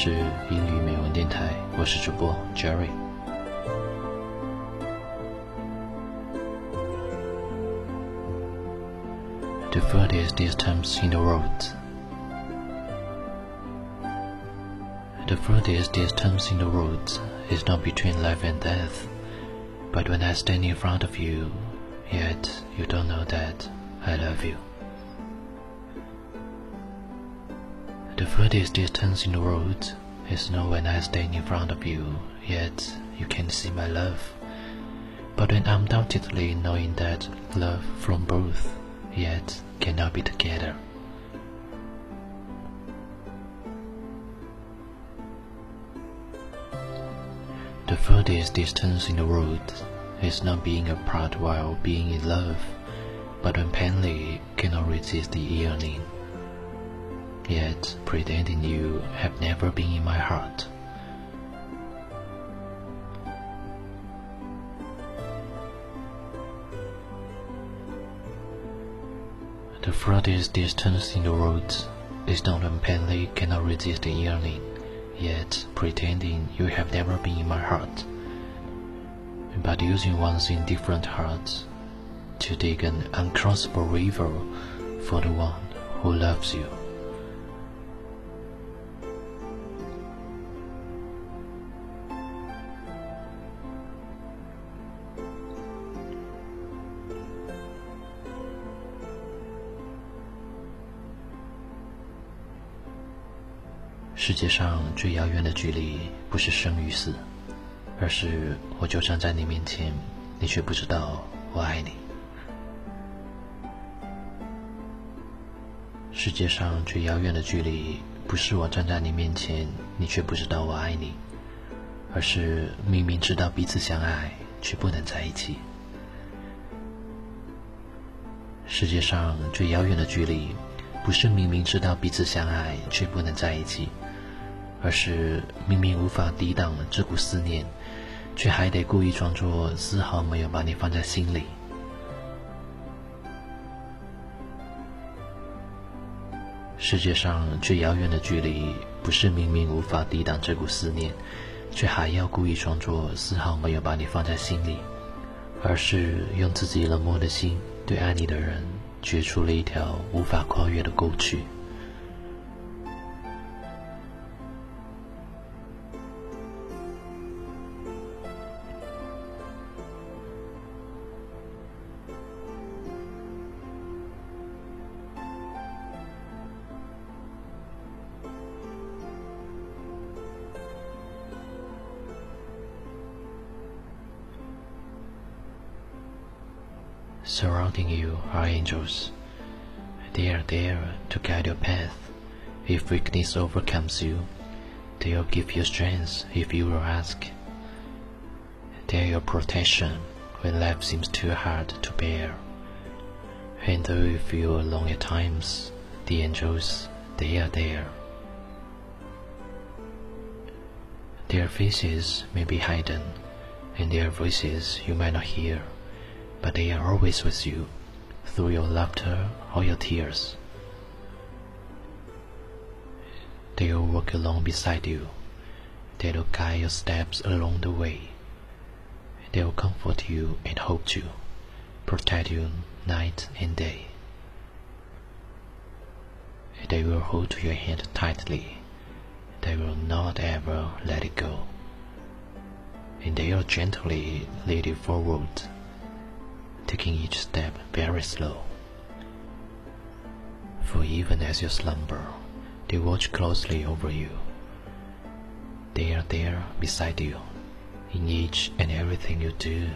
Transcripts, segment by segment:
是英语美文电台，我是主播 Jerry。The furthest distance in the world. The furthest distance in the world is not between life and death, but when I stand in front of you, yet you don't know that I love you. The furthest distance in the world is not when I stand in front of you, yet you can see my love, but when I'm undoubtedly knowing that love from both, yet cannot be together. The furthest distance in the world is not being apart while being in love, but when plainly cannot resist the yearning. Yet pretending you have never been in my heart. The furthest distance in the world is not when plainly cannot resist the yearning yet pretending you have never been in my heart, but using one's indifferent heart to dig an uncrossable river for the one who loves you. “世界上最遥远的距离，不是生与死，而是我就站在你面前，你却不知道我爱你。”世界上最遥远的距离，不是我站在你面前，你却不知道我爱你，而是明明知道彼此相爱，却不能在一起。世界上最遥远的距离，不是明明知道彼此相爱，却不能在一起。而是明明无法抵挡这股思念，却还得故意装作丝毫没有把你放在心里。世界上最遥远的距离，不是明明无法抵挡这股思念，却还要故意装作丝毫没有把你放在心里，而是用自己冷漠的心，对爱你的人掘出了一条无法跨越的沟渠。Surrounding you are angels. They are there to guide your path. If weakness overcomes you, they will give you strength if you will ask. They are your protection when life seems too hard to bear. And though you feel alone at times, the angels, they are there. Their faces may be hidden, and their voices you might not hear but they are always with you, through your laughter or your tears. They will walk along beside you. They will guide your steps along the way. They will comfort you and hold you, protect you night and day. They will hold your hand tightly. They will not ever let it go. And they will gently lead you forward taking each step very slow. For even as you slumber, they watch closely over you. They are there beside you in each and everything you do.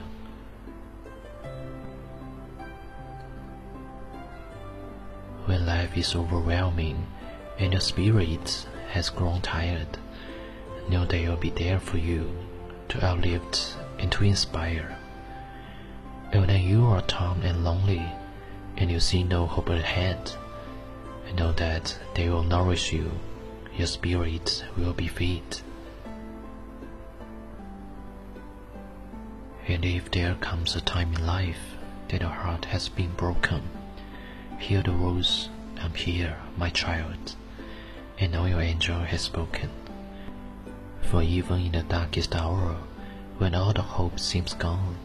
When life is overwhelming and your spirit has grown tired, know they will be there for you to uplift and to inspire. And when you are torn and lonely, and you see no hope ahead, know that they will nourish you, your spirit will be fed. And if there comes a time in life that your heart has been broken, hear the words I'm here, my child, and now your angel has spoken. For even in the darkest hour, when all the hope seems gone,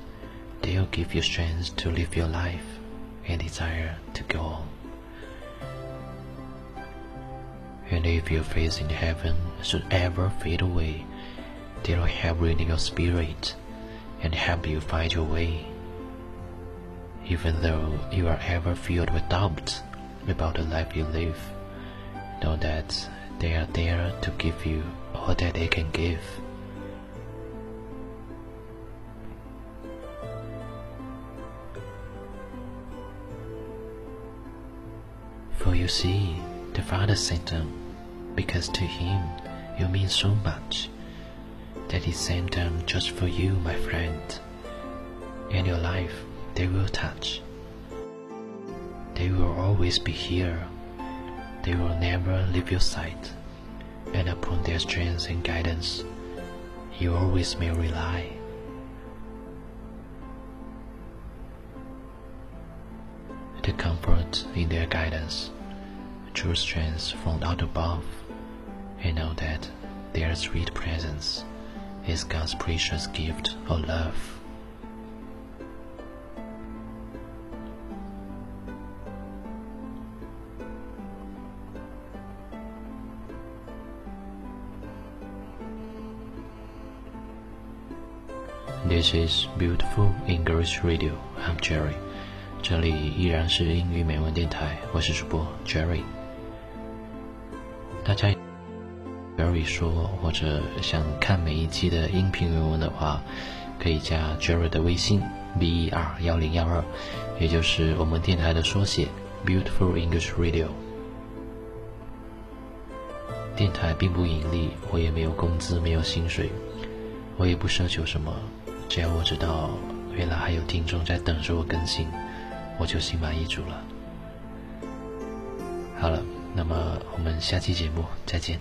they'll give you strength to live your life and desire to go on. And if your faith in heaven should ever fade away, they'll help renew your spirit and help you find your way. Even though you are ever filled with doubts about the life you live, know that they are there to give you all that they can give. You see, the Father sent them because to Him you mean so much that He sent them just for you, my friend. And your life they will touch. They will always be here. They will never leave your sight. And upon their strength and guidance, you always may rely. The comfort in their guidance, true strength from out above, and know that their sweet presence is God's precious gift of love. This is beautiful English radio. I'm Jerry. 这里依然是英语美文电台，我是主播 Jerry。 大家 Jerry 说，或者想看每一期的音频原文的话，可以加 Jerry 的微信 B E R 幺零幺二，也就是我们电台的缩写 Beautiful English Radio。电台并不盈利，我也没有工资，没有薪水，我也不奢求什么。只要我知道，原来还有听众在等着我更新，我就心满意足了。好了，那么我们下期节目再见。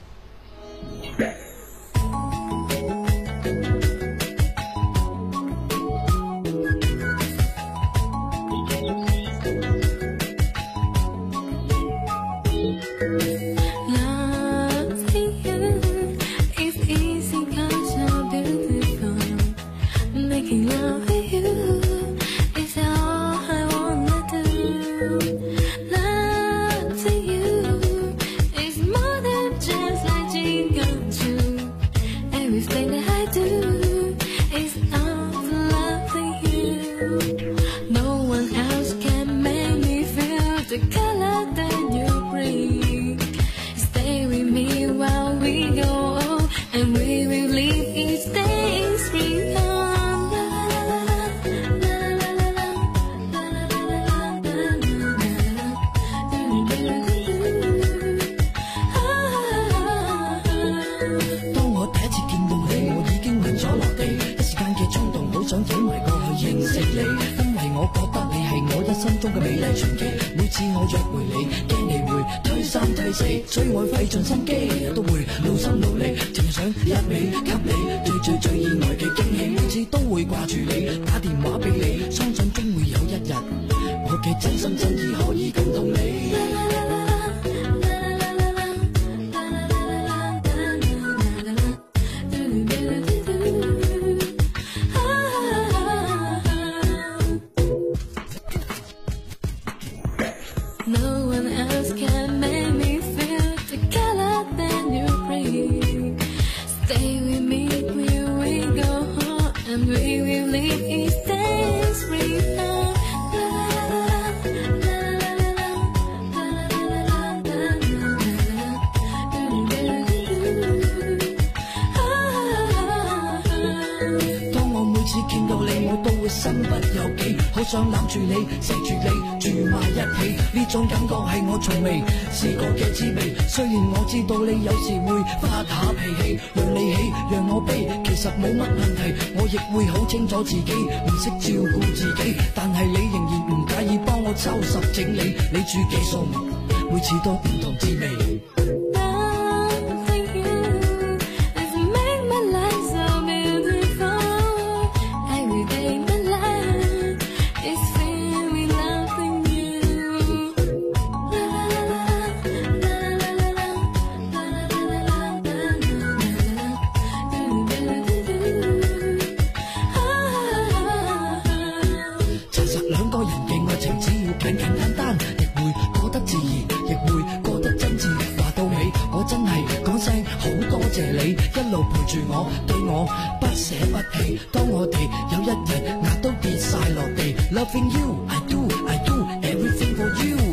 所以我费尽心机，都会努心努力，净想一味给你最最最意外嘅惊喜，每次都会挂住你，打电话俾你，相信终会有一日，我嘅真心真意可以感动你。身不由己，好想揽住你，錫住你，住埋一起，呢种感觉系我从未试过嘅滋味。虽然我知道你有时会发下脾气，让你喜，让我悲，其实冇乜问题。我亦会好清楚自己唔识照顾自己，但系你仍然唔介意帮我收拾整理，你煮嘅餸每次都唔同滋味。陪住我，对我不舍不弃。当我哋有一日牙都跌晒落地，Loving you，I do，I do everything for you。